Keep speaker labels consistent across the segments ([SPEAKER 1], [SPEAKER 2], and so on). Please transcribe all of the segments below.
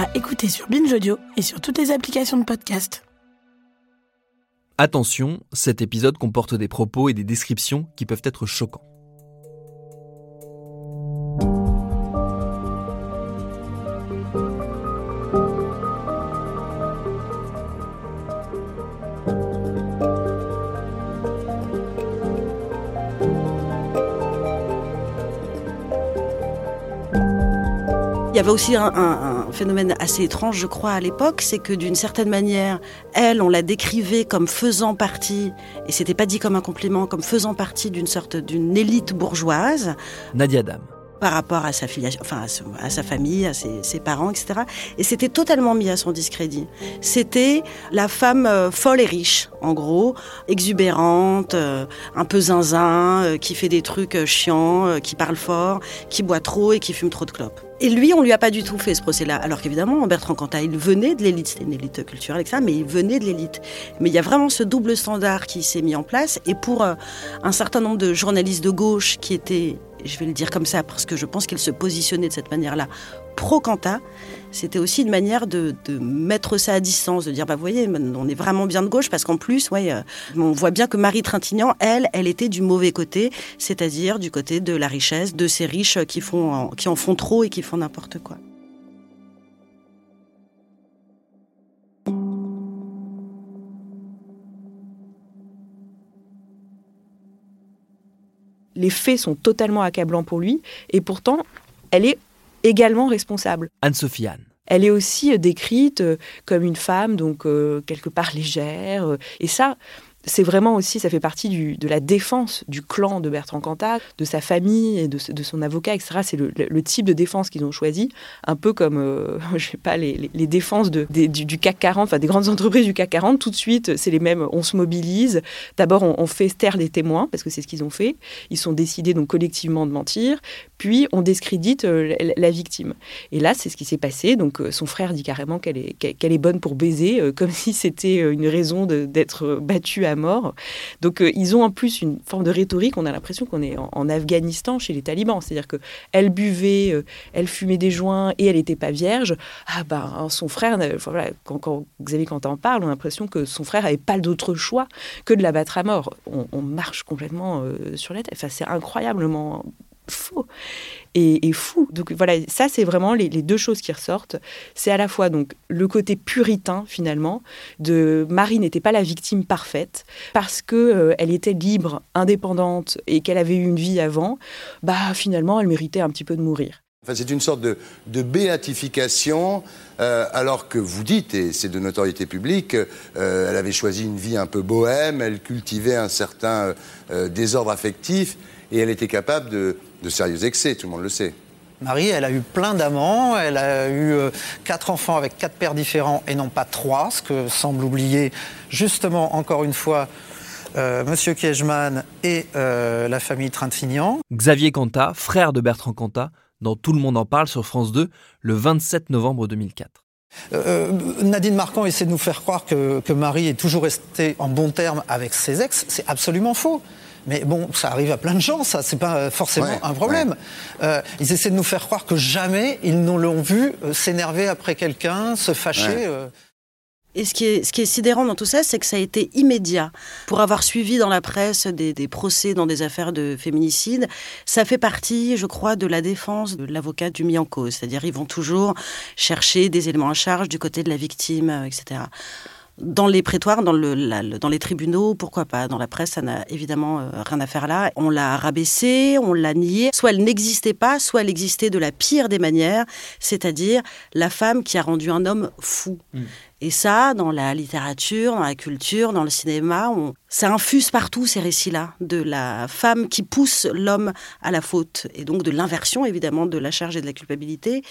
[SPEAKER 1] À écouter sur Binge Audio et sur toutes les applications de podcast.
[SPEAKER 2] Attention, cet épisode comporte des propos et des descriptions qui peuvent être choquants.
[SPEAKER 3] Il y avait aussi un, un- un phénomène assez étrange, je crois, à l'époque, c'est que d'une certaine manière, elle, on la décrivait comme faisant partie, et c'était pas dit comme un compliment, comme faisant partie d'une sorte d'une élite bourgeoise
[SPEAKER 2] Nadia Dam.
[SPEAKER 3] Par rapport à sa filiation, enfin à, sa famille, à ses, parents, etc. Et c'était totalement mis à son discrédit. C'était la femme euh, folle et riche, en gros, exubérante, euh, un peu zinzin, euh, qui fait des trucs chiants, qui parle fort, qui boit trop et qui fume trop de clopes. Et lui, on lui a pas du tout fait ce procès-là. Alors qu'évidemment, Bertrand Cantat, il venait de l'élite, c'était une élite culturelle, etc., mais il venait de l'élite. Mais il y a vraiment ce double standard qui s'est mis en place. Et pour un certain nombre de journalistes de gauche qui étaient, je vais le dire comme ça, parce que je pense qu'ils se positionnaient de cette manière-là, pro-Cantat, c'était aussi une manière de, de mettre ça à distance, de dire, bah, vous voyez, on est vraiment bien de gauche, parce qu'en plus, ouais, euh, on voit bien que Marie Trintignant, elle, elle était du mauvais côté, c'est-à-dire du côté de la richesse, de ces riches qui, font, qui en font trop et qui font n'importe quoi.
[SPEAKER 4] Les faits sont totalement accablants pour lui, et pourtant, elle est également responsable.
[SPEAKER 2] Anne-Sophie Anne.
[SPEAKER 4] Elle est aussi décrite euh, comme une femme, donc euh, quelque part légère. euh, Et ça, c'est vraiment aussi, ça fait partie du- de la défense du clan de Bertrand Cantat, de sa famille et de, de son avocat, etc. C'est le, type de défense qu'ils ont choisi, un peu comme, euh, je sais pas, les, les- défenses de, des- du, CAC 40, enfin des grandes entreprises du CAC 40. Tout de suite, c'est les mêmes. On se mobilise. D'abord, on, fait taire les témoins parce que c'est ce qu'ils ont fait. Ils sont décidés donc collectivement de mentir. Puis on discrédite euh, la, victime. Et là, c'est ce qui s'est passé. Donc, euh, son frère dit carrément qu'elle est, qu'elle est bonne pour baiser, euh, comme si c'était une raison d'être battue à mort. Donc, euh, ils ont en plus une forme de rhétorique. On a l'impression qu'on est en, Afghanistan chez les talibans. C'est-à-dire que elle buvait, euh, elle fumait des joints et elle n'était pas vierge. Ah ben, hein, son frère, voilà, quand, quand Xavier Quentin en parle, on a l'impression que son frère n'avait pas d'autre choix que de la battre à mort. On, on marche complètement euh, sur la tête. Enfin, c'est incroyablement faux et, fou. Donc voilà, ça c'est vraiment les, deux choses qui ressortent. C'est à la fois donc le côté puritain finalement de Marie n'était pas la victime parfaite parce que euh, elle était libre, indépendante et qu'elle avait eu une vie avant. Bah finalement elle méritait un petit peu de mourir.
[SPEAKER 5] Enfin, c'est une sorte de, béatification, euh, alors que vous dites, et c'est de notoriété publique, euh, elle avait choisi une vie un peu bohème, elle cultivait un certain désordre affectif, et elle était capable de, de sérieux excès, tout le monde le sait.
[SPEAKER 6] Marie, elle a eu plein d'amants, elle a eu euh, quatre enfants avec quatre pères différents et non pas trois, ce que semble oublier justement encore une fois euh, Monsieur Kiechman et euh, la famille Trintignant.
[SPEAKER 2] Xavier Cantat, frère de Bertrand Cantat, dans Tout le monde en parle sur France 2 le 27 novembre 2004.
[SPEAKER 6] Euh, Nadine Marquand essaie de nous faire croire que, que Marie est toujours restée en bon terme avec ses ex. C'est absolument faux. Mais bon, ça arrive à plein de gens, ça, c'est pas forcément
[SPEAKER 5] Ouais,
[SPEAKER 6] un problème. Euh, ils essaient de nous faire croire que jamais ils ne l'ont vu euh, s'énerver après quelqu'un, se fâcher.
[SPEAKER 5] Ouais.
[SPEAKER 6] euh.
[SPEAKER 3] Et ce qui, est, ce qui est sidérant dans tout ça, c'est que ça a été immédiat. Pour avoir suivi dans la presse des, des procès dans des affaires de féminicide, ça fait partie, je crois, de la défense de l'avocat du mis en cause. C'est-à-dire, ils vont toujours chercher des éléments à charge du côté de la victime, euh, etc. Dans les prétoires, dans, le, dans les tribunaux, pourquoi pas Dans la presse, ça n'a évidemment euh, rien à faire là. On l'a rabaissée, on l'a niée. Soit elle n'existait pas, soit elle existait de la pire des manières, c'est-à-dire la femme qui a rendu un homme fou. Mm. Et ça, dans la littérature, dans la culture, dans le cinéma, on... ça infuse partout ces récits-là, de la femme qui pousse l'homme à la faute, et donc de l'inversion évidemment de la charge et de la culpabilité.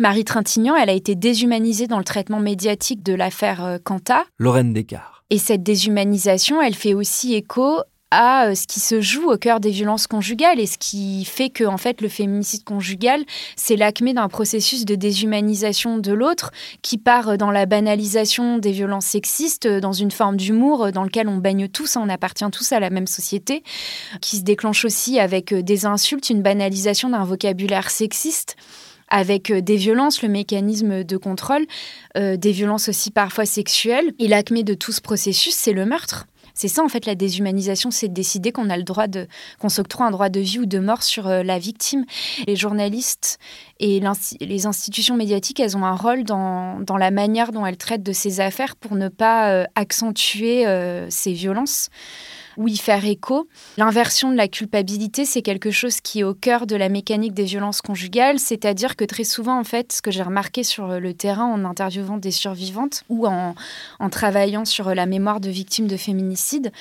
[SPEAKER 7] Marie Trintignant, elle a été déshumanisée dans le traitement médiatique de l'affaire Quanta. Euh,
[SPEAKER 2] Lorraine Descartes.
[SPEAKER 7] Et cette déshumanisation, elle fait aussi écho à euh, ce qui se joue au cœur des violences conjugales et ce qui fait que en fait le féminicide conjugal c'est l'acmé d'un processus de déshumanisation de l'autre qui part euh, dans la banalisation des violences sexistes dans une forme d'humour dans lequel on baigne tous on appartient tous à la même société qui se déclenche aussi avec des insultes une banalisation d'un vocabulaire sexiste avec euh, des violences, le mécanisme de contrôle, euh, des violences aussi parfois sexuelles. Et l'acmé de tout ce processus, c'est le meurtre. C'est ça en fait la déshumanisation, c'est de décider qu'on a le droit de qu'on s'octroie un droit de vie ou de mort sur euh, la victime. Les journalistes et les institutions médiatiques, elles ont un rôle dans, dans, la manière dont elles traitent de ces affaires pour ne pas accentuer ces violences ou y faire écho. L'inversion de la culpabilité, c'est quelque chose qui est au cœur de la mécanique des violences conjugales, c'est-à-dire que très souvent, en fait, ce que j'ai remarqué sur le terrain en interviewant des survivantes ou en, travaillant sur la mémoire de victimes de féminicide,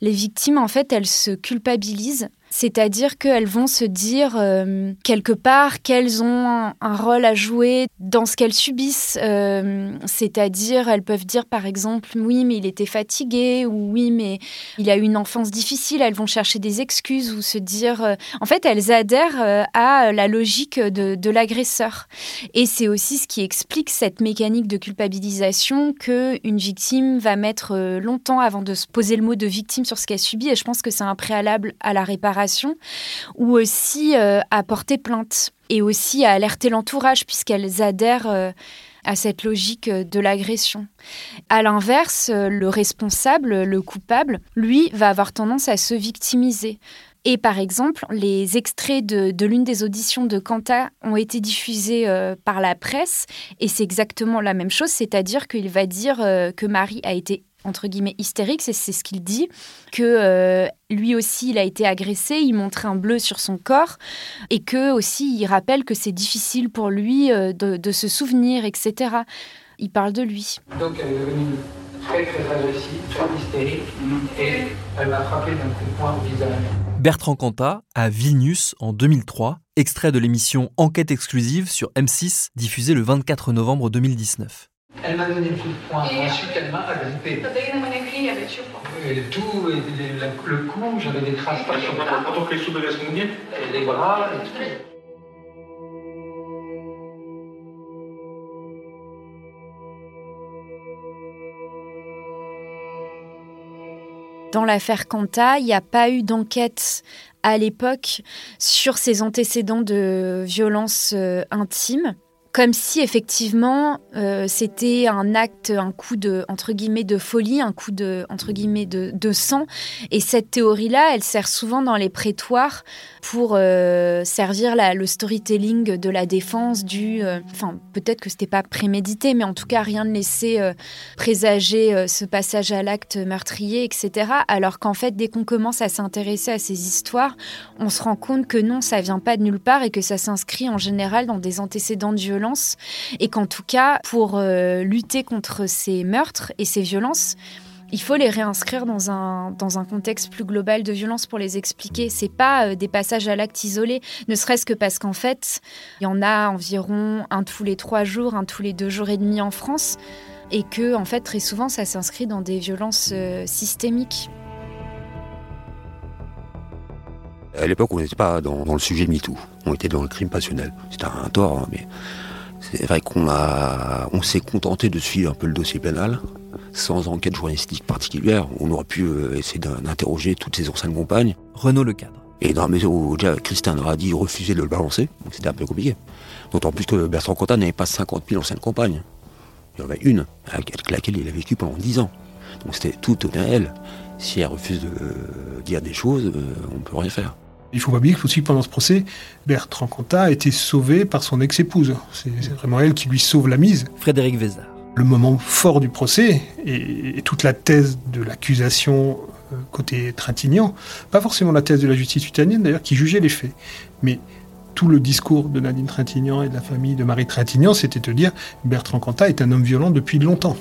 [SPEAKER 7] les victimes, en fait, elles se culpabilisent c'est-à-dire qu'elles vont se dire euh, quelque part qu'elles ont un, rôle à jouer dans ce qu'elles subissent. Euh, c'est-à-dire, elles peuvent dire par exemple, oui, mais il était fatigué, ou oui, mais il a eu une enfance difficile. Elles vont chercher des excuses ou se dire. Euh, en fait, elles adhèrent à la logique de, de l'agresseur. Et c'est aussi ce qui explique cette mécanique de culpabilisation qu'une victime va mettre longtemps avant de se poser le mot de victime sur ce qu'elle subit. Et je pense que c'est un préalable à la réparation ou aussi euh, à porter plainte et aussi à alerter l'entourage puisqu'elles adhèrent euh, à cette logique euh, de l'agression. À l'inverse, le responsable, le coupable, lui, va avoir tendance à se victimiser. Et par exemple, les extraits de, l'une des auditions de Quanta ont été diffusés par la presse, et c'est exactement la même chose, c'est-à-dire qu'il va dire que Marie a été entre guillemets hystérique, c'est ce qu'il dit, que euh, lui aussi il a été agressé, il montrait un bleu sur son corps, et que aussi il rappelle que c'est difficile pour lui euh, de, se souvenir, etc. Il parle de lui.
[SPEAKER 8] Donc elle est devenue très très agressive, très hystérique, et elle m'a frappé d'un coup de poing au visage.
[SPEAKER 2] Bertrand Cantat à Vilnius en 2003, extrait de l'émission Enquête exclusive sur M6 diffusée le 24 novembre 2019.
[SPEAKER 8] Elle m'a donné le coup de poing, ensuite elle m'a agrippé. Et tout, et le, le cou, j'avais des traces partout. Et les bras, et tout.
[SPEAKER 7] Dans l'affaire Quanta, il n'y a pas eu d'enquête à l'époque sur ses antécédents de violences euh, intimes comme si effectivement euh, c'était un acte, un coup de entre guillemets de folie, un coup de entre guillemets de, sang. Et cette théorie-là, elle sert souvent dans les prétoires pour euh, servir le storytelling de la défense du. Euh, enfin, peut-être que c'était pas prémédité, mais en tout cas rien ne laissait présager ce passage à l'acte meurtrier, etc. Alors qu'en fait, dès qu'on commence à s'intéresser à ces histoires, on se rend compte que non, ça vient pas de nulle part et que ça s'inscrit en général dans des antécédents de violence et qu'en tout cas, pour euh, lutter contre ces meurtres et ces violences, il faut les réinscrire dans un, dans un contexte plus global de violence pour les expliquer. C'est pas euh, des passages à l'acte isolés, ne serait-ce que parce qu'en fait, il y en a environ un tous les trois jours, un tous les deux jours et demi en France, et que en fait très souvent ça s'inscrit dans des violences euh, systémiques.
[SPEAKER 9] À l'époque, on n'était pas dans, dans, le sujet MeToo, on était dans le crime passionnel. C'était un tort, hein, mais c'est vrai qu'on a, on s'est contenté de suivre un peu le dossier pénal, sans enquête journalistique particulière. On aurait pu euh, essayer d'interroger toutes ses anciennes compagnes.
[SPEAKER 2] Renaud le cadre.
[SPEAKER 9] Et dans la mesure où déjà Christian leur a dit refuser de le balancer, c'était un peu compliqué. D'autant plus que Bertrand Cantat n'avait pas 50 000 anciennes compagnes. Il y en avait une, avec laquelle il a vécu pendant 10 ans. Donc c'était tout à elle. Si elle refuse de dire des choses, euh, on ne peut rien faire.
[SPEAKER 10] Il faut pas oublier aussi pendant ce procès, Bertrand Cantat a été sauvé par son ex-épouse. C'est vraiment elle qui lui sauve la mise.
[SPEAKER 2] Frédéric Vézard.
[SPEAKER 10] Le moment fort du procès et, toute la thèse de l'accusation euh, côté Trintignant, pas forcément la thèse de la justice italienne d'ailleurs qui jugeait les faits, mais tout le discours de Nadine Trintignant et de la famille de Marie Trintignant, c'était de dire Bertrand Cantat est un homme violent depuis longtemps.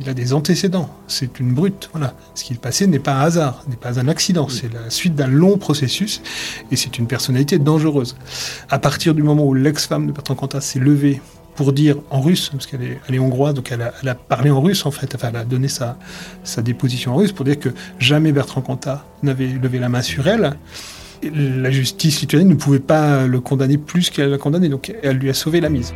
[SPEAKER 10] Il a des antécédents. C'est une brute. Voilà. Ce qui est passé n'est pas un hasard, n'est pas un accident. C'est la suite d'un long processus et c'est une personnalité dangereuse. À partir du moment où l'ex-femme de Bertrand Cantat s'est levée pour dire en russe, parce qu'elle est, elle est, hongroise, donc elle a, parlé en russe en fait, enfin elle a donné sa, sa déposition en russe pour dire que jamais Bertrand Cantat n'avait levé la main sur elle. la justice lituanienne ne pouvait pas le condamner plus qu'elle l'a condamné, donc elle lui a sauvé la mise.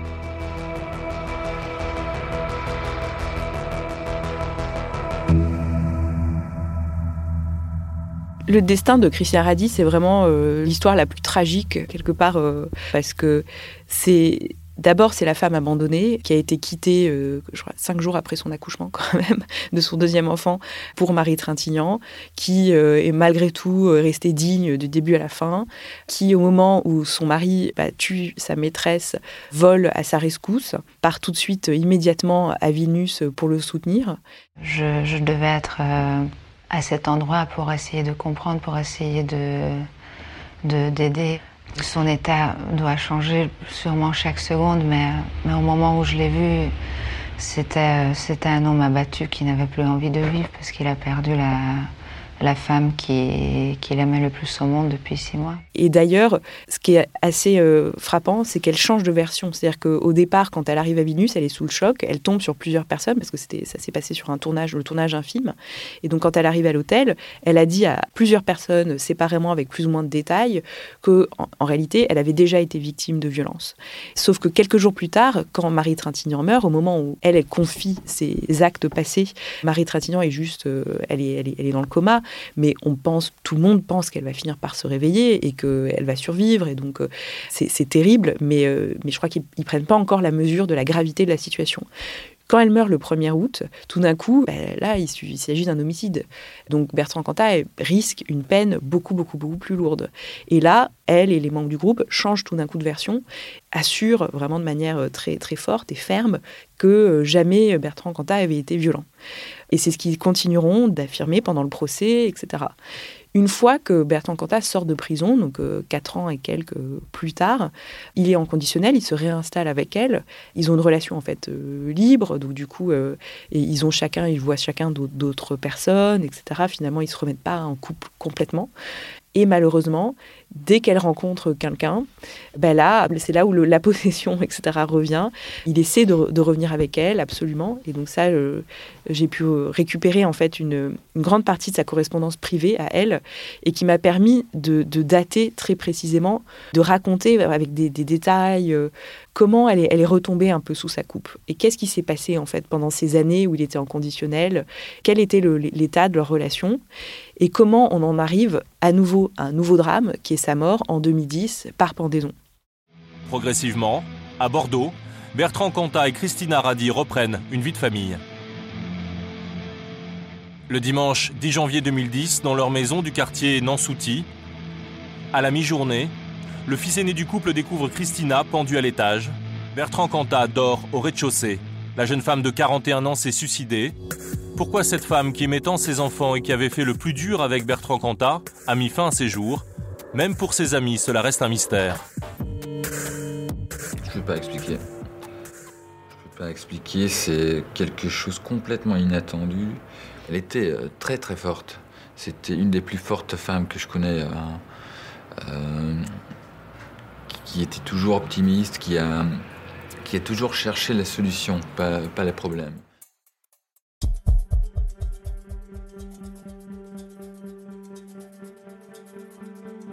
[SPEAKER 4] Le destin de Christian Radi, c'est vraiment euh, l'histoire la plus tragique, quelque part, euh, parce que c'est D'abord, c'est la femme abandonnée qui a été quittée, euh, je crois, cinq jours après son accouchement, quand même, de son deuxième enfant pour Marie Trintignant, qui est malgré tout restée digne du début à la fin, qui, au moment où son mari bah, tue sa maîtresse, vole à sa rescousse, part tout de suite immédiatement à Vilnius pour le soutenir.
[SPEAKER 11] Je, devais être à cet endroit pour essayer de comprendre, pour essayer de d'aider. Son état doit changer sûrement chaque seconde, mais, mais au moment où je l'ai vu, c'était, c'était un homme abattu qui n'avait plus envie de vivre parce qu'il a perdu la, la femme qui aimait le plus au monde depuis six mois.
[SPEAKER 4] Et d'ailleurs, ce qui est assez euh, frappant, c'est qu'elle change de version. C'est-à-dire qu'au départ, quand elle arrive à Vinus, elle est sous le choc, elle tombe sur plusieurs personnes, parce que ça s'est passé sur un tournage, le tournage d'un film. Et donc, quand elle arrive à l'hôtel, elle a dit à plusieurs personnes, séparément, avec plus ou moins de détails, que en, réalité, elle avait déjà été victime de violence. Sauf que quelques jours plus tard, quand Marie Trintignant meurt, au moment où elle, confie ses actes passés, Marie Trintignant est juste, euh, elle est dans le coma, mais tout le monde pense qu'elle va finir par se réveiller et qu'elle va survivre. Et donc, euh, c'est terrible, mais, euh, mais je crois qu'ils ne prennent pas encore la mesure de la gravité de la situation. Quand elle meurt le 1er août, tout d'un coup, ben, là, il, s'agit d'un homicide. Donc Bertrand Cantat risque une peine beaucoup, beaucoup, beaucoup plus lourde. Et là, elle et les membres du groupe changent tout d'un coup de version, assurent vraiment de manière euh, très, très forte et ferme que jamais Bertrand Cantat avait été violent. Et c'est ce qu'ils continueront d'affirmer pendant le procès, etc. Une fois que Bertrand Cantat sort de prison, donc euh, quatre ans et quelques plus tard, il est en conditionnel, il se réinstalle avec elle. Ils ont une relation en fait euh, libre, donc du coup, euh, ils ont chacun, ils voient chacun d'autres personnes, etc. Finalement, ils se remettent pas en couple complètement. Et malheureusement, dès qu'elle rencontre quelqu'un, ben là, c'est là où la possession, etc., revient. Il essaie de, revenir avec elle, absolument. Et donc ça, j'ai pu récupérer en fait une, grande partie de sa correspondance privée à elle, et qui m'a permis de, dater très précisément, de raconter avec des, détails euh, comment elle est, elle est retombée un peu sous sa coupe. Et qu'est-ce qui s'est passé en fait pendant ces années où il était en conditionnel, quel était l'état de leur relation, et comment on en arrive à nouveau à un nouveau drame qui est sa mort en 2010 par pendaison.
[SPEAKER 12] Progressivement, à Bordeaux, Bertrand Cantat et Christina Radi reprennent une vie de famille. Le dimanche 10 janvier 2010, dans leur maison du quartier Nansouty, à la mi-journée, le fils aîné du couple découvre Christina pendue à l'étage. Bertrand Cantat dort au rez-de-chaussée. La jeune femme de 41 ans s'est suicidée. Pourquoi cette femme qui aimait tant ses enfants et qui avait fait le plus dur avec Bertrand Cantat a mis fin à ses jours? Même pour ses amis, cela reste un mystère.
[SPEAKER 13] Je ne peux pas expliquer. Je ne peux pas expliquer, c'est quelque chose complètement inattendu. Elle était euh, très très forte. C'était une des plus fortes femmes que je connais. Euh, euh, qui était toujours optimiste, qui a, toujours cherché la solution, pas les problèmes.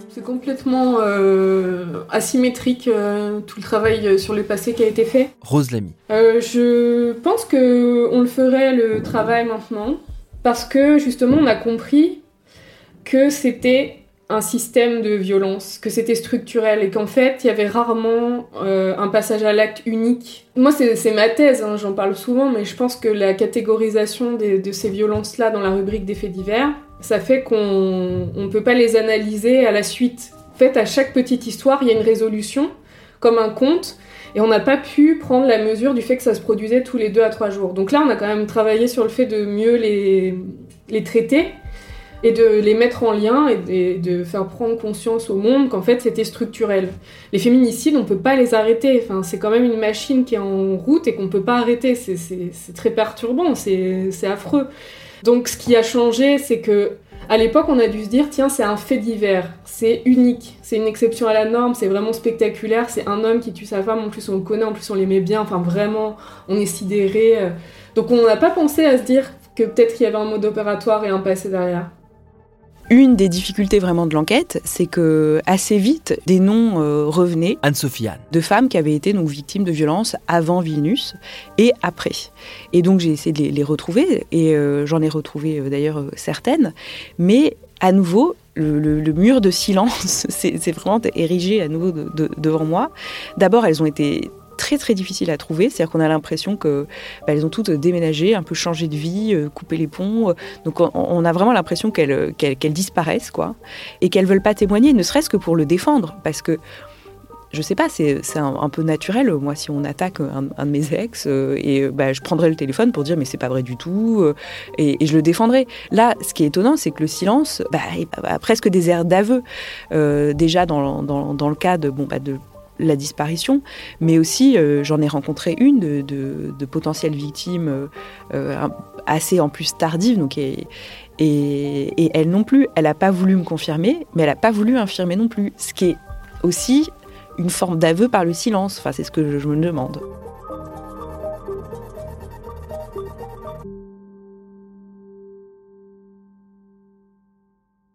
[SPEAKER 14] C'est complètement euh, asymétrique euh, tout le travail sur le passé qui a été fait.
[SPEAKER 2] Rose Lamy.
[SPEAKER 14] Euh, je pense que on le ferait le travail maintenant parce que justement on a compris que c'était un système de violence, que c'était structurel et qu'en fait il y avait rarement un passage à l'acte unique. Moi c'est ma thèse, hein, j'en parle souvent, mais je pense que la catégorisation de ces violences-là dans la rubrique des faits divers, ça fait qu'on ne peut pas les analyser à la suite. En fait, à chaque petite histoire, il y a une résolution comme un conte. Et on n'a pas pu prendre la mesure du fait que ça se produisait tous les deux à trois jours. Donc là, on a quand même travaillé sur le fait de mieux les, traiter et de les mettre en lien et de, faire prendre conscience au monde qu'en fait c'était structurel. Les féminicides, on peut pas les arrêter. Enfin, c'est quand même une machine qui est en route et qu'on peut pas arrêter. C'est très perturbant, c'est affreux. Donc ce qui a changé, c'est que à l'époque, on a dû se dire tiens, c'est un fait divers, c'est unique, c'est une exception à la norme, c'est vraiment spectaculaire. C'est un homme qui tue sa femme, en plus on le connaît, en plus on l'aimait bien. Enfin, vraiment, on est sidéré. Donc on n'a pas pensé à se dire que peut-être qu'il y avait un mode opératoire et un passé derrière.
[SPEAKER 4] Une des difficultés vraiment de l'enquête, c'est que assez vite, des noms euh, revenaient.
[SPEAKER 2] Anne-Sophie
[SPEAKER 4] De femmes qui avaient été donc victimes de violences avant Vilnius et après. Et donc j'ai essayé de les, retrouver et euh, j'en ai retrouvé euh, d'ailleurs certaines. Mais à nouveau, le, mur de silence s'est vraiment érigé à nouveau devant moi. D'abord, elles ont été très très difficile à trouver. C'est-à-dire qu'on a l'impression que bah, elles ont toutes déménagé, un peu changé de vie, euh, coupé les ponts. Donc on, a vraiment l'impression qu'elles qu'elles disparaissent, quoi, et qu'elles veulent pas témoigner, ne serait-ce que pour le défendre, parce que je sais pas, c'est un, peu naturel. Moi, si on attaque un, de mes ex, euh, et bah, je prendrai le téléphone pour dire mais c'est pas vrai du tout, euh, et, je le défendrai. Là, ce qui est étonnant, c'est que le silence bah, a presque des airs d'aveu. déjà dans, dans, dans, le cas de, bah, de la disparition, mais aussi euh, j'en ai rencontré une de, potentielles victimes euh, euh, assez en plus tardive, donc et, et, elle non plus, elle n'a pas voulu me confirmer, mais elle n'a pas voulu infirmer non plus, ce qui est aussi une forme d'aveu par le silence. Enfin, c'est ce que je me demande.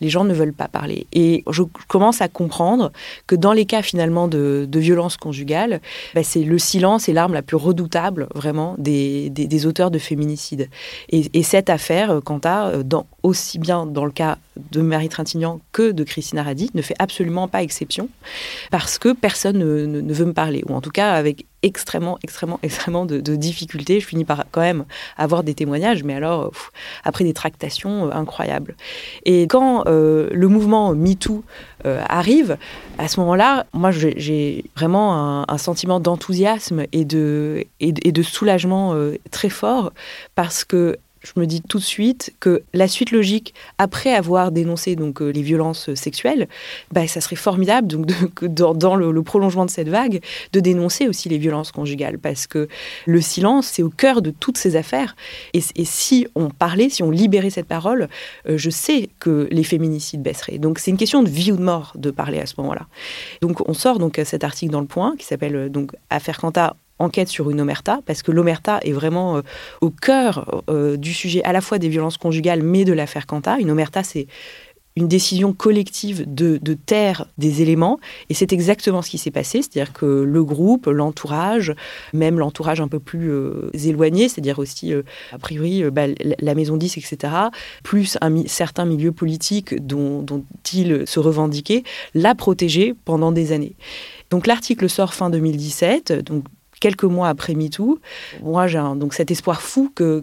[SPEAKER 4] Les gens ne veulent pas parler. Et je commence à comprendre que dans les cas finalement de, violence conjugale, bah, c'est le silence est l'arme la plus redoutable vraiment des, auteurs de féminicide. Et, cette affaire, quant à, euh, aussi bien dans le cas de Marie Trintignant que de Christina Radi, ne fait absolument pas exception parce que personne ne, veut me parler, ou en tout cas avec extrêmement, extrêmement, extrêmement de, difficultés. Je finis par quand même avoir des témoignages, mais alors après des tractations euh, incroyables. Et quand euh, le mouvement MeToo euh, arrive, à ce moment-là, moi j'ai vraiment un, sentiment d'enthousiasme et de, et, de soulagement très fort parce que je me dis tout de suite que la suite logique, après avoir dénoncé donc euh, les violences sexuelles, bah, ça serait formidable donc dans, le, prolongement de cette vague, de dénoncer aussi les violences conjugales, parce que le silence, c'est au cœur de toutes ces affaires. Et, si on parlait, si on libérait cette parole, euh, je sais que les féminicides baisseraient. Donc c'est une question de vie ou de mort de parler à ce moment-là. Donc on sort donc cet article dans le Point qui s'appelle euh, donc Affaire Quanta enquête sur une omerta, parce que l'omerta est vraiment euh, au cœur euh, du sujet à la fois des violences conjugales, mais de l'affaire Quanta. Une omerta, c'est une décision collective de, taire des éléments. Et c'est exactement ce qui s'est passé. C'est-à-dire que le groupe, l'entourage, même l'entourage un peu plus euh, éloigné, c'est-à-dire aussi, a priori, bah, la Maison 10, etc., plus un certain milieu politique dont, dont il se revendiquait, l'a protégé pendant des années. Donc l'article sort fin 2017, donc quelques mois après MeToo, moi j'ai donc cet espoir fou que,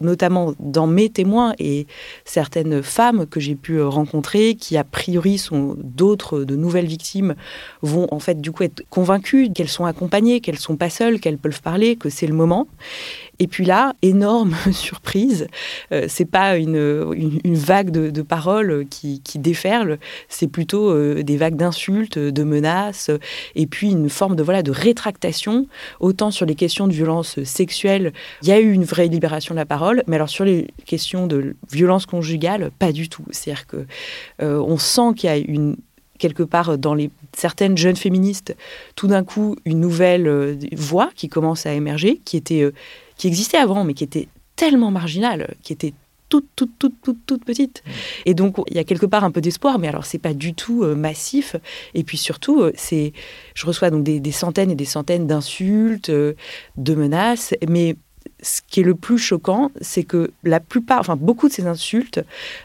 [SPEAKER 4] notamment dans mes témoins et certaines femmes que j'ai pu rencontrer, qui a priori sont d'autres, de nouvelles victimes, vont en fait du coup être convaincues qu'elles sont accompagnées, qu'elles sont pas seules, qu'elles peuvent parler, que c'est le moment. Et puis là, énorme surprise, euh, c'est pas une, une, vague de, de, paroles qui, qui déferle, c'est plutôt euh, des vagues d'insultes, de menaces, et puis une forme de voilà de rétractation, autant sur les questions de violence sexuelle, il y a eu une vraie libération de la parole, mais alors sur les questions de violence conjugale, pas du tout. C'est-à-dire que euh, on sent qu'il y a une quelque part dans les certaines jeunes féministes, tout d'un coup une nouvelle voix qui commence à émerger, qui était qui existait avant, mais qui était tellement marginale, qui était toute, toute, toute, toute, toute petite. Mmh. Et donc, il y a quelque part un peu d'espoir, mais alors, c'est pas du tout euh, massif. Et puis surtout, euh, c'est, je reçois donc des, des, centaines et des centaines d'insultes, euh, de menaces, mais ce qui est le plus choquant, c'est que la plupart, enfin beaucoup de ces insultes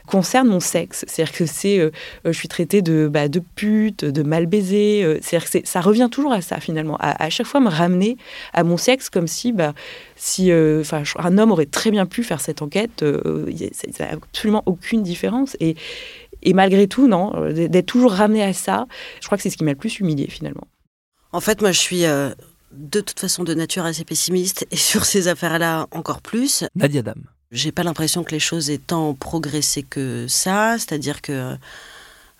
[SPEAKER 4] concernent mon sexe. C'est-à-dire que c'est, euh, je suis traitée de, bah, de pute, de mal baisée. Euh, c'est-à-dire que ça revient toujours à ça finalement, à, chaque fois me ramener à mon sexe comme si, bah, si, euh, enfin, un homme aurait très bien pu faire cette enquête. Il n'y a absolument aucune différence. Et, et malgré tout, non, d'être toujours ramené à ça, je crois que c'est ce qui m'a le plus humilié finalement.
[SPEAKER 3] En fait, moi, je suis euh, de toute façon de nature assez pessimiste et sur ces affaires-là encore plus.
[SPEAKER 2] Nadia Dam.
[SPEAKER 3] J'ai pas l'impression que les choses aient tant progressé que ça, c'est-à-dire que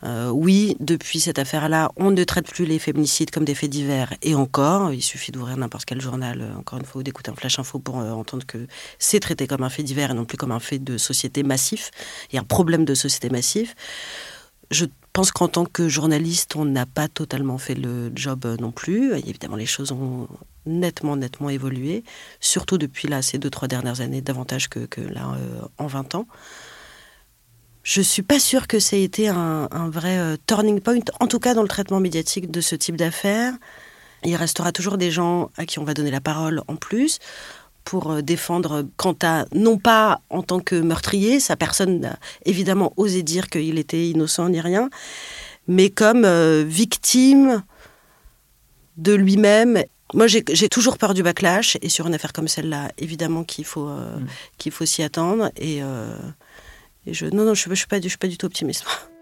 [SPEAKER 3] euh, oui, depuis cette affaire-là, on ne traite plus les féminicides comme des faits divers. Et encore, il suffit d'ouvrir n'importe quel journal, euh, encore une fois, ou d'écouter un flash info pour euh, entendre que c'est traité comme un fait divers et non plus comme un fait de société massif. Il y a un problème de société massif. Je pense qu'en tant que journaliste, on n'a pas totalement fait le job non plus. évidemment, les choses ont nettement, nettement évolué, surtout depuis là, ces deux, trois dernières années, davantage que, là, en 20 ans. Je suis pas sûre que ça ait été un, vrai euh, turning point, en tout cas dans le traitement médiatique de ce type d'affaires. Il restera toujours des gens à qui on va donner la parole en plus pour euh, défendre quant à, non pas en tant que meurtrier, sa personne n'a évidemment osé dire qu'il était innocent ni rien, mais comme euh, victime de lui-même. Moi, j'ai toujours peur du backlash, et sur une affaire comme celle-là, évidemment qu'il faut, mm. qu'il faut s'y attendre. Et, et je, non, non, je ne suis, pas, je suis pas du tout optimiste.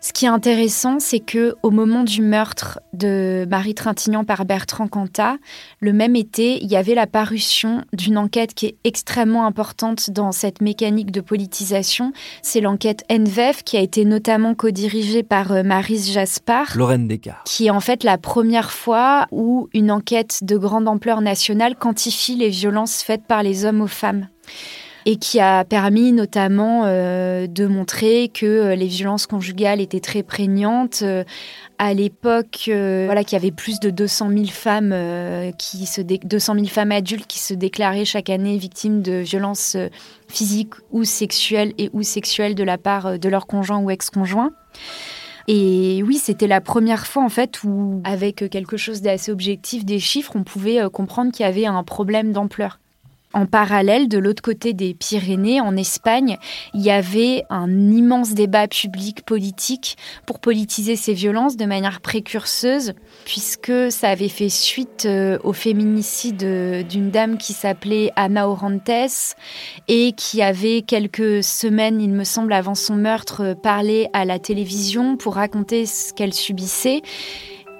[SPEAKER 7] Ce qui est intéressant, c'est que au moment du meurtre de Marie Trintignant par Bertrand Cantat, le même été, il y avait la parution d'une enquête qui est extrêmement importante dans cette mécanique de politisation. C'est l'enquête NVEF qui a été notamment co-dirigée par euh, Marise Jaspard.
[SPEAKER 2] Lorraine Descartes.
[SPEAKER 7] Qui est en fait la première fois où une enquête de grande ampleur nationale quantifie les violences faites par les hommes aux femmes et qui a permis notamment euh, de montrer que euh, les violences conjugales étaient très prégnantes. Euh, à l'époque, voilà, qu'il y avait plus de 200 000 femmes qui se 200 000 femmes adultes qui se déclaraient chaque année victimes de violences physiques ou sexuelles et ou sexuelles de la part de leur conjoint ou ex-conjoint. Et oui, c'était la première fois en fait où, avec quelque chose d'assez objectif, des chiffres, on pouvait comprendre qu'il y avait un problème d'ampleur. En parallèle, de l'autre côté des Pyrénées, en Espagne, il y avait un immense débat public politique pour politiser ces violences de manière précurseuse, puisque ça avait fait suite euh, au féminicide d'une dame qui s'appelait Ana Orantes et qui avait quelques semaines, il me semble, avant son meurtre, parlé à la télévision pour raconter ce qu'elle subissait.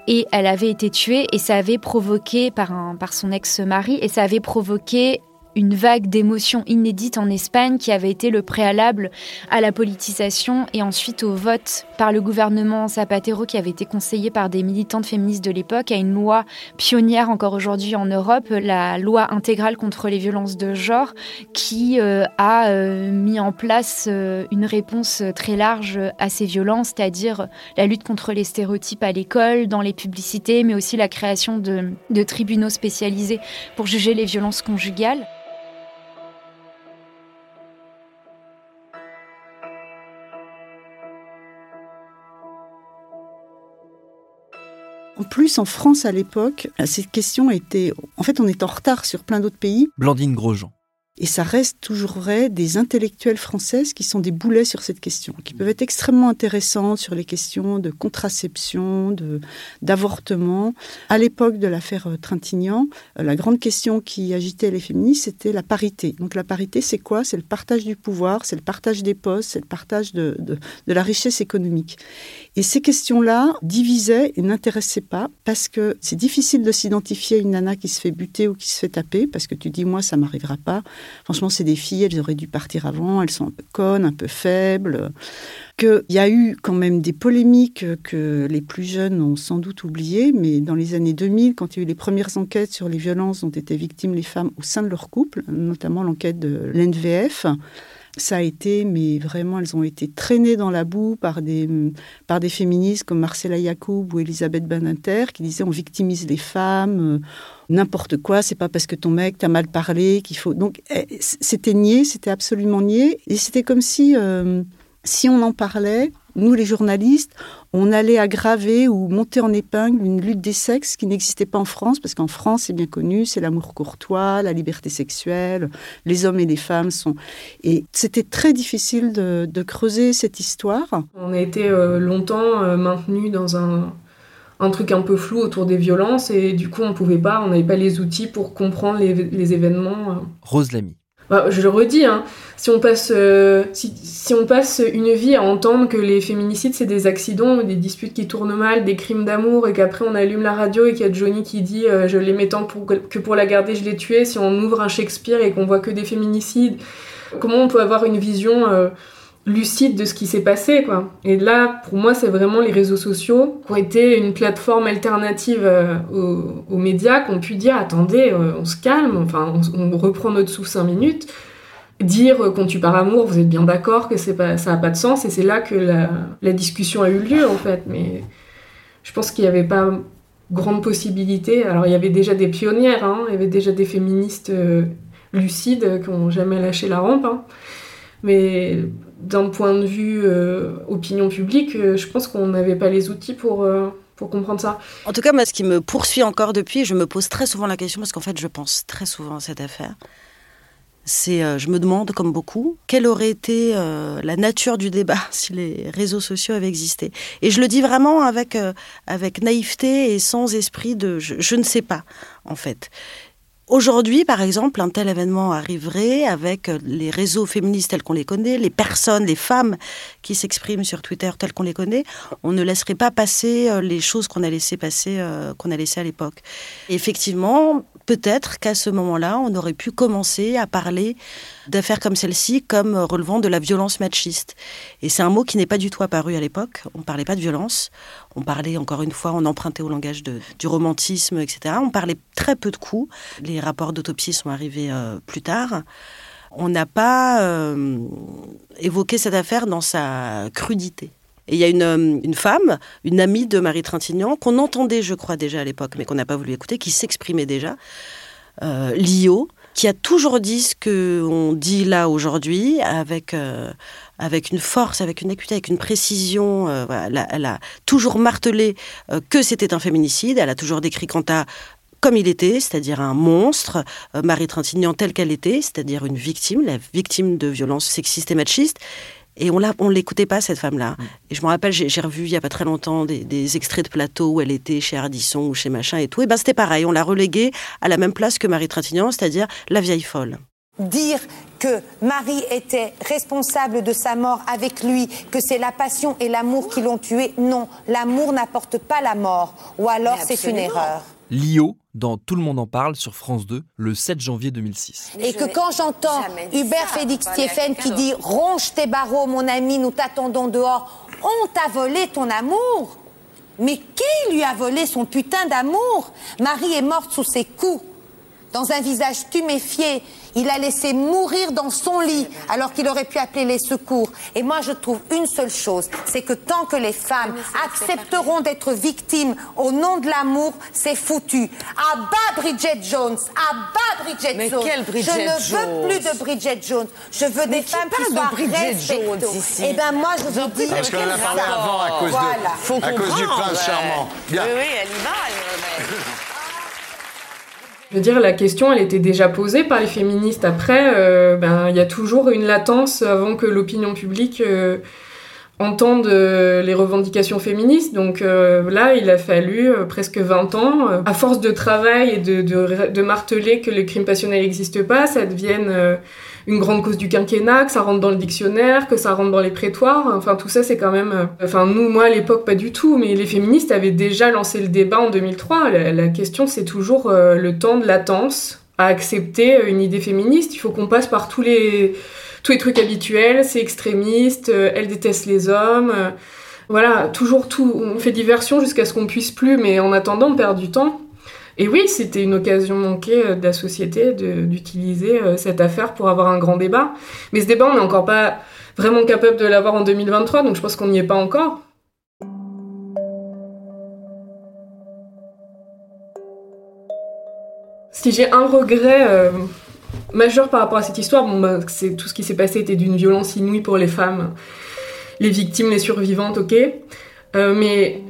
[SPEAKER 7] Et elle avait été tuée et ça avait provoqué par, un, par son ex-mari et ça avait provoqué une vague d'émotions inédites en Espagne qui avait été le préalable à la politisation et ensuite au vote par le gouvernement Zapatero qui avait été conseillé par des militantes féministes de l'époque à une loi pionnière encore aujourd'hui en Europe, la loi intégrale contre les violences de genre qui euh, a euh, mis en place euh, une réponse très large à ces violences, c'est-à-dire la lutte contre les stéréotypes à l'école, dans les publicités, mais aussi la création de tribunaux spécialisés pour juger les violences conjugales.
[SPEAKER 15] En plus, en France à l'époque, cette question était. En fait, on est en retard sur plein d'autres pays.
[SPEAKER 2] Blandine Grosjean.
[SPEAKER 15] Et ça reste toujours vrai des intellectuelles françaises qui sont des boulets sur cette question, qui peuvent être extrêmement intéressantes sur les questions de contraception, de d'avortement. À l'époque de l'affaire euh, Trintignant, euh, la grande question qui agitait les féministes, c'était la parité. Donc la parité, c'est quoi? C'est le partage du pouvoir, c'est le partage des postes, c'est le partage de, de, la richesse économique. Et ces questions-là divisaient et n'intéressaient pas parce que c'est difficile de s'identifier à une nana qui se fait buter ou qui se fait taper parce que tu dis, moi, ça m'arrivera pas. Franchement, c'est des filles, elles auraient dû partir avant, elles sont un peu connes, un peu faibles. Qu'il y a eu quand même des polémiques que les plus jeunes ont sans doute oubliées, mais dans les années 2000, quand il y a eu les premières enquêtes sur les violences dont étaient victimes les femmes au sein de leur couple, notamment l'enquête de l'NVF, ça a été, mais vraiment, elles ont été traînées dans la boue par des, par des féministes comme Marcella Yacoub ou Elisabeth Beninter qui disaient on victimise les femmes, euh, n'importe quoi, c'est pas parce que ton mec t'a mal parlé qu'il faut. Donc eh, c'était nié, c'était absolument nié. Et c'était comme si, euh, si on en parlait, nous les journalistes, on allait aggraver ou monter en épingle une lutte des sexes qui n'existait pas en France, parce qu'en France, c'est bien connu, c'est l'amour courtois, la liberté sexuelle, les hommes et les femmes sont... Et c'était très difficile de, creuser cette histoire.
[SPEAKER 14] On a été euh, longtemps euh, maintenu dans un, un truc un peu flou autour des violences et du coup on pouvait pas, on n'avait pas les outils pour comprendre les, les événements. euh.
[SPEAKER 2] Rose Lamy.
[SPEAKER 14] Bah, je le redis, hein, si, on passe, euh, si, on passe une vie à entendre que les féminicides c'est des accidents, des disputes qui tournent mal, des crimes d'amour et qu'après on allume la radio et qu'il y a Johnny qui dit euh, je l'aimais tant que pour la garder je l'ai tué, si on ouvre un Shakespeare et qu'on voit que des féminicides, comment on peut avoir une vision euh, lucide de ce qui s'est passé quoi. Et là, pour moi, c'est vraiment les réseaux sociaux qui ont été une plateforme alternative euh, aux, médias qui ont pu dire attendez, euh, on se calme, enfin on, on reprend notre souffle 5 minutes. Dire euh, qu'on tue par amour, vous êtes bien d'accord que ça n'a pas de sens, et c'est là que la, la discussion a eu lieu en fait. Mais je pense qu'il n'y avait pas grande possibilité. Alors il y avait déjà des pionnières, hein, il y avait déjà des féministes euh, lucides qui n'ont jamais lâché la rampe. hein. Mais d'un point de vue euh, opinion publique, euh, je pense qu'on n'avait pas les outils pour, euh, pour comprendre ça.
[SPEAKER 3] En tout cas, moi, ce qui me poursuit encore depuis, je me pose très souvent la question, parce qu'en fait, je pense très souvent à cette affaire. C'est, je me demande, comme beaucoup, quelle aurait été la nature du débat si les réseaux sociaux avaient existé. Et je le dis vraiment avec, avec naïveté et sans esprit de je ne sais pas, en fait. Aujourd'hui, par exemple, un tel événement arriverait avec euh, les réseaux féministes tels qu'on les connaît, les personnes, les femmes qui s'expriment sur Twitter telles qu'on les connaît. On ne laisserait pas passer euh, les choses qu'on a laissé passer, euh, qu'on a laissées à l'époque. Effectivement, peut-être qu'à ce moment-là, on aurait pu commencer à parler d'affaires comme celle-ci comme relevant de la violence machiste. Et c'est un mot qui n'est pas du tout apparu à l'époque. On ne parlait pas de violence. On parlait, encore une fois, on empruntait au langage du romantisme, etc. On parlait très peu de coups. Les rapports d'autopsie sont arrivés euh, plus tard. On n'a pas euh, évoqué cette affaire dans sa crudité. Et il y a une, euh, une femme, une amie de Marie Trintignant, qu'on entendait, je crois, déjà à l'époque, mais qu'on n'a pas voulu écouter, qui s'exprimait déjà, euh, Lio, qui a toujours dit ce qu'on dit là aujourd'hui, avec, euh, avec une force, avec une acuité, avec une précision. elle, a, toujours martelé que c'était un féminicide. Elle a toujours décrit Quanta comme il était, c'est-à-dire un monstre, Marie Trintignant telle qu'elle était, c'est-à-dire une victime, la victime de violences sexistes et machistes. Et on ne l'écoutait pas, cette femme-là. Et je me rappelle, j'ai revu il y a pas très longtemps des, des extraits de plateau où elle était chez Ardisson ou chez machin et tout. Et ben c'était pareil, on l'a reléguée à la même place que Marie Trintignant, c'est-à-dire la vieille folle.
[SPEAKER 16] Dire que Marie était responsable de sa mort avec lui, que c'est la passion et l'amour qui l'ont tué, non, l'amour n'apporte pas la mort. Ou alors c'est une erreur.
[SPEAKER 2] Lio, dans Tout le monde en parle sur France 2, le 7 janvier 2006.
[SPEAKER 16] Et que quand j'entends Hubert Félix Thieffen qui dit Ronge tes barreaux, mon ami, nous t'attendons dehors, on t'a volé ton amour. Mais qui lui a volé son putain d'amour? Marie est morte sous ses coups. Dans un visage tuméfié, il a laissé mourir dans son lit alors qu'il aurait pu appeler les secours. Et moi, je trouve une seule chose, c'est que tant que les femmes accepteront d'être victimes au nom de l'amour, c'est foutu. À bas Bridget Jones, à bas Bridget
[SPEAKER 17] Mais
[SPEAKER 16] Jones.
[SPEAKER 17] quelle Bridget
[SPEAKER 16] je ne
[SPEAKER 17] Jones
[SPEAKER 16] veux plus de Bridget Jones. Je veux
[SPEAKER 17] Mais
[SPEAKER 16] des
[SPEAKER 17] qui
[SPEAKER 16] femmes
[SPEAKER 17] parle
[SPEAKER 16] qui
[SPEAKER 17] de
[SPEAKER 16] soient
[SPEAKER 17] Bridget
[SPEAKER 16] respectées.
[SPEAKER 17] Jones ici
[SPEAKER 16] Eh ben moi, je
[SPEAKER 17] pris
[SPEAKER 16] dis.
[SPEAKER 5] Parce qu'on en a parlé avant à cause,
[SPEAKER 16] Voilà.
[SPEAKER 5] de, à cause du prince
[SPEAKER 17] ouais.
[SPEAKER 5] charmant. Bien.
[SPEAKER 17] Oui, oui, elle y va. elle-
[SPEAKER 14] Je veux dire, la question, elle était déjà posée par les féministes. Après, euh, ben, il y a toujours une latence avant que l'opinion publique euh, entende euh, les revendications féministes. Donc euh, là, il a fallu euh, presque 20 ans, euh, à force de travail et de, de, de marteler que les crimes passionnels n'existent pas, ça devienne une grande cause du quinquennat, que ça rentre dans le dictionnaire, que ça rentre dans les prétoires. Enfin, tout ça, c'est quand même... Enfin, nous, moi, à l'époque, pas du tout, mais les féministes avaient déjà lancé le débat en 2003. La, question, c'est toujours le temps de latence à accepter une idée féministe. Il faut qu'on passe par tous les, tous les trucs habituels. C'est extrémiste, euh, elle déteste les hommes. euh, voilà, toujours tout. On fait diversion jusqu'à ce qu'on puisse plus, mais en attendant, on perd du temps. Et oui, c'était une occasion manquée euh, de la société d'utiliser cette affaire pour avoir un grand débat. Mais ce débat, on n'est encore pas vraiment capable de l'avoir en 2023, donc je pense qu'on n'y est pas encore. Si j'ai un regret majeur par rapport à cette histoire, bon, bah, c'est tout ce qui s'est passé était d'une violence inouïe pour les femmes, les victimes, les survivantes, ok. Euh, mais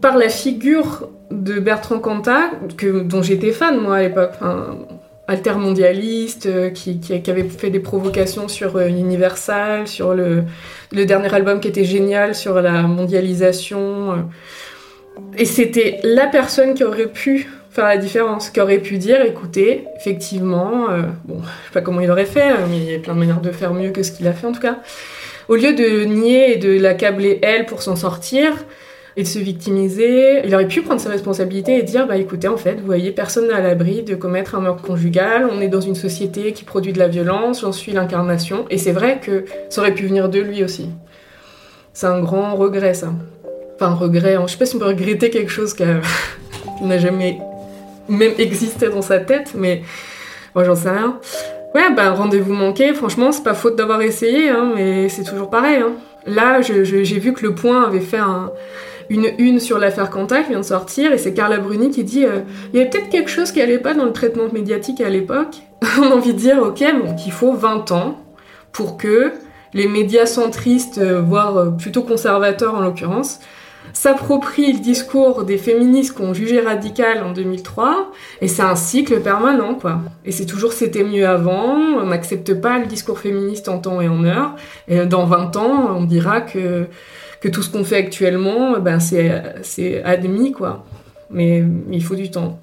[SPEAKER 14] par la figure de Bertrand Cantat, que, dont j'étais fan moi à l'époque, enfin, altermondialiste, euh, qui, avait fait des provocations sur euh, Universal, sur le, le dernier album qui était génial sur la mondialisation. Et c'était la personne qui aurait pu faire la différence, qui aurait pu dire, écoutez, effectivement, euh, bon, je sais pas comment il aurait fait, mais il y a plein de manières de faire mieux que ce qu'il a fait en tout cas. Au lieu de nier et de l'accabler elle pour s'en sortir, et de se victimiser. Il aurait pu prendre ses responsabilités et dire bah écoutez en fait vous voyez personne n'est à l'abri de commettre un meurtre conjugal. On est dans une société qui produit de la violence. J'en suis l'incarnation. Et c'est vrai que ça aurait pu venir de lui aussi. C'est un grand regret ça. Enfin regret. Je sais pas si on peut regretter quelque chose qui n'a jamais même existé dans sa tête, mais moi j'en sais rien. Ouais, bah rendez-vous manqué, franchement, c'est pas faute d'avoir essayé, hein, mais c'est toujours pareil. Hein. Là, j'ai vu que Le Point avait fait un, une une sur l'affaire Quentin qui vient de sortir, et c'est Carla Bruni qui dit euh, il y avait peut-être quelque chose qui allait pas dans le traitement médiatique à l'époque. On a envie de dire ok, bon, qu'il faut 20 ans pour que les médias centristes, euh, voire euh, plutôt conservateurs en l'occurrence, s'approprient le discours des féministes qu'on jugeait radical en 2003, et c'est un cycle permanent, quoi. Et c'est toujours c'était mieux avant, on n'accepte pas le discours féministe en temps et en heure, et dans 20 ans, on dira que que tout ce qu'on fait actuellement, ben c'est admis, quoi. Mais, il faut du temps.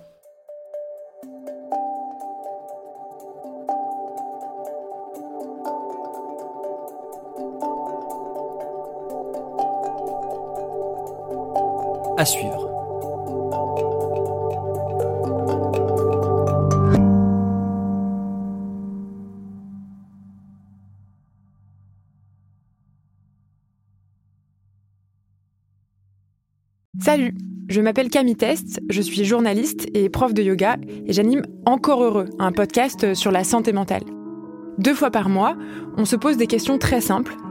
[SPEAKER 2] À suivre.
[SPEAKER 18] Salut, je m'appelle Camille Test, je suis journaliste et prof de yoga et j'anime Encore Heureux, un podcast sur la santé mentale. Deux fois par mois, on se pose des questions très simples,